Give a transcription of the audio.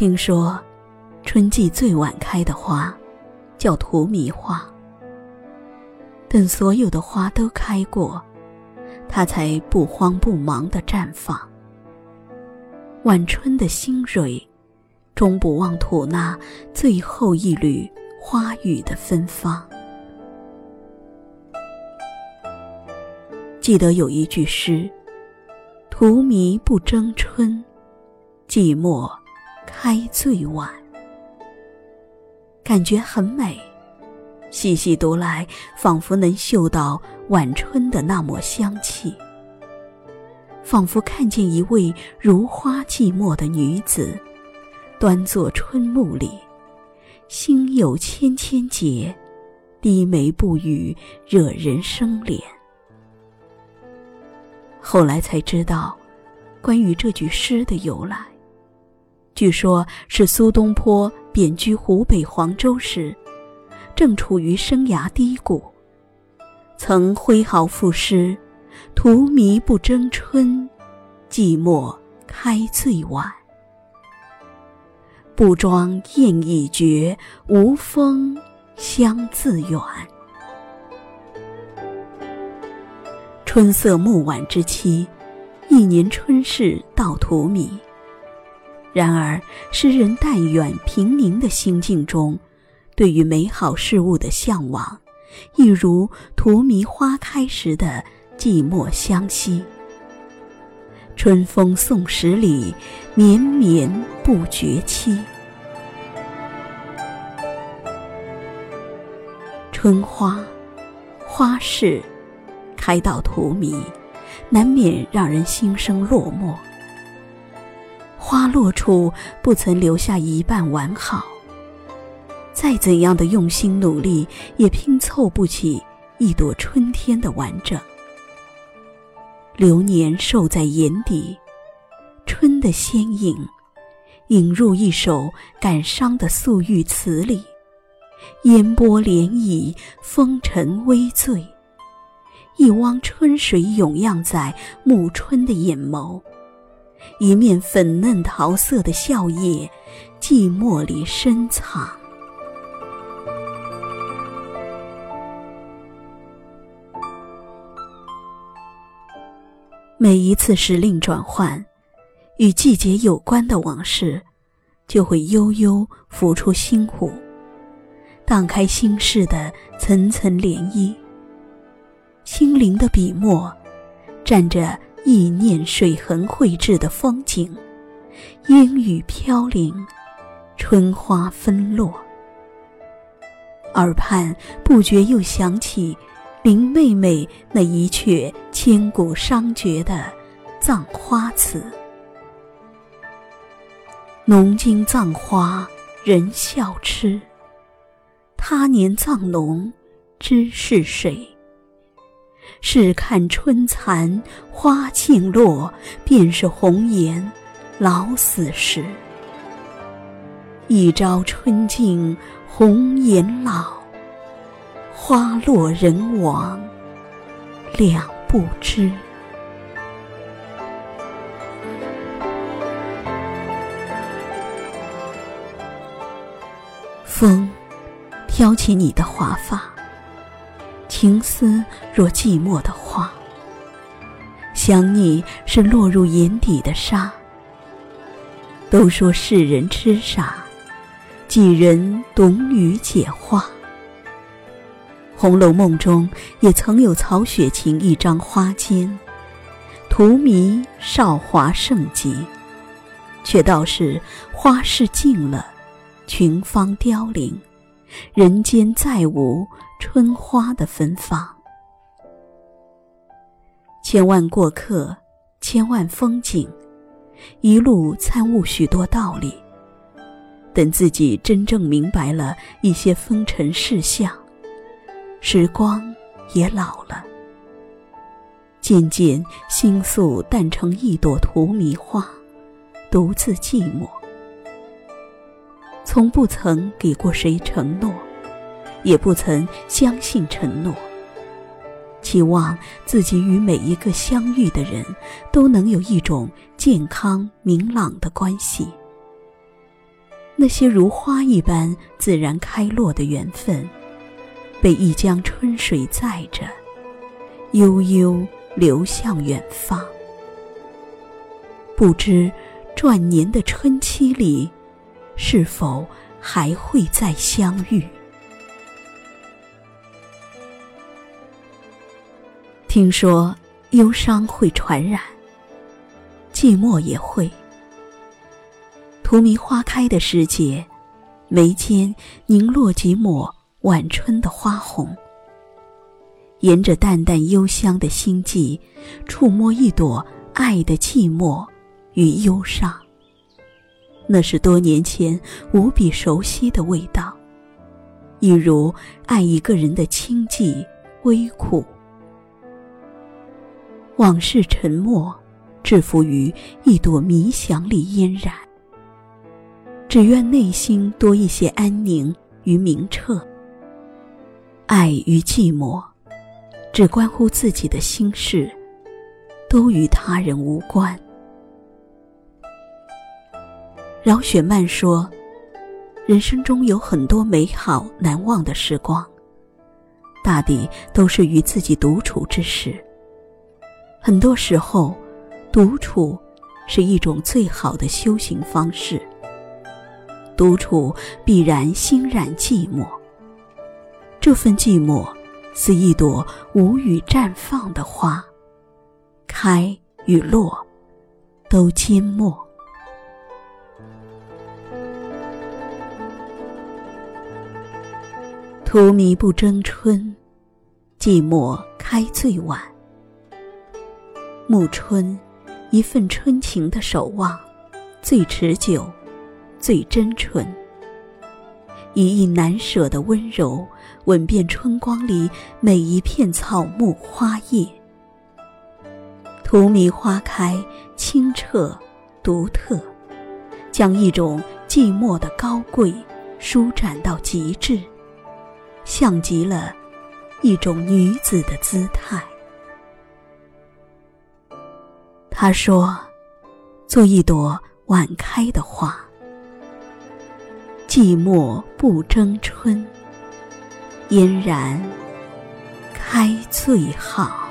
听说，春季最晚开的花，叫荼蘼花。等所有的花都开过，它才不慌不忙地绽放。晚春的新蕊，终不忘吐那最后一缕花雨的芬芳。记得有一句诗：“荼蘼不争春，寂寞开最晚。”感觉很美。细细读来，仿佛能嗅到晚春的那抹香气，仿佛看见一位如花寂寞的女子，端坐春暮里，心有千千结，低眉不语，惹人生怜。后来才知道，关于这句诗的由来，据说是苏东坡贬居湖北黄州时。正处于生涯低谷，曾挥毫赋诗：“荼蘼不争春，寂寞开最晚。不装燕已绝，无风香自远。”春色暮晚之期，一年春事到荼蘼。然而，诗人淡远平宁的心境中。对于美好事物的向往，一如荼蘼花开时的寂寞相惜。春风送十里，绵绵不绝期。春花，花事，开到荼蘼，难免让人心生落寞。花落处不曾留下一半完好。再怎样的用心努力，也拼凑不起一朵春天的完整。流年瘦在眼底，春的仙影，引入一首感伤的素玉词里，烟波涟漪，风尘微醉。一汪春水涌漾在暮春的眼眸，一面粉嫩桃色的笑靥，寂寞里深藏。每一次时令转换，与季节有关的往事，就会悠悠浮出心湖，荡开心事的层层涟漪。心灵的笔墨，蘸着意念水痕绘制的风景，烟雨飘零，春花纷落，耳畔不觉又想起。林妹妹那一阙千古伤绝的葬花词：“农经葬花人笑痴，他年葬侬知是谁？试看春残花尽落，便是红颜老死时。一朝春尽红颜老。”花落人亡两不知。风挑起你的华发，情思若寂寞的花。想你是落入眼底的沙。都说世人痴傻，几人懂女解画？《红楼梦》中也曾有曹雪芹一张花笺，荼蘼少华盛极，却道是花事尽了，群芳凋零，人间再无春花的芬芳。千万过客，千万风景，一路参悟许多道理。等自己真正明白了一些风尘事相。时光也老了，渐渐心素淡成一朵荼蘼花，独自寂寞。从不曾给过谁承诺，也不曾相信承诺。期望自己与每一个相遇的人都能有一种健康明朗的关系。那些如花一般自然开落的缘分，被一江春水载着，悠悠流向远方。不知转年的春期里，是否还会再相遇？听说忧伤会传染，寂寞也会。荼蘼花开的时节，眉间凝落几抹晚春的花红。沿着淡淡幽香的心悸，触摸一朵爱的寂寞与忧伤。那是多年前无比熟悉的味道，一如爱一个人的清寂微苦。往事沉默，制服于一朵迷香里嫣然。只愿内心多一些安宁与明澈。爱与寂寞，只关乎自己的心事，都与他人无关。饶雪漫说：“人生中有很多美好难忘的时光，大抵都是与自己独处之时。”很多时候，独处是一种最好的修行方式。独处必然心染寂寞，这份寂寞似一朵无语绽放的花，开与落都缄默。荼蘼不争春，寂寞开最晚。暮春，一份春情的守望，最持久，最真纯。一意难舍的温柔，吻遍春光里每一片草木花叶。荼蘼花开，清澈独特，将一种寂寞的高贵舒展到极致，像极了一种女子的姿态。他说：“做一朵晚开的花，寂寞不争春，嫣然开最好。”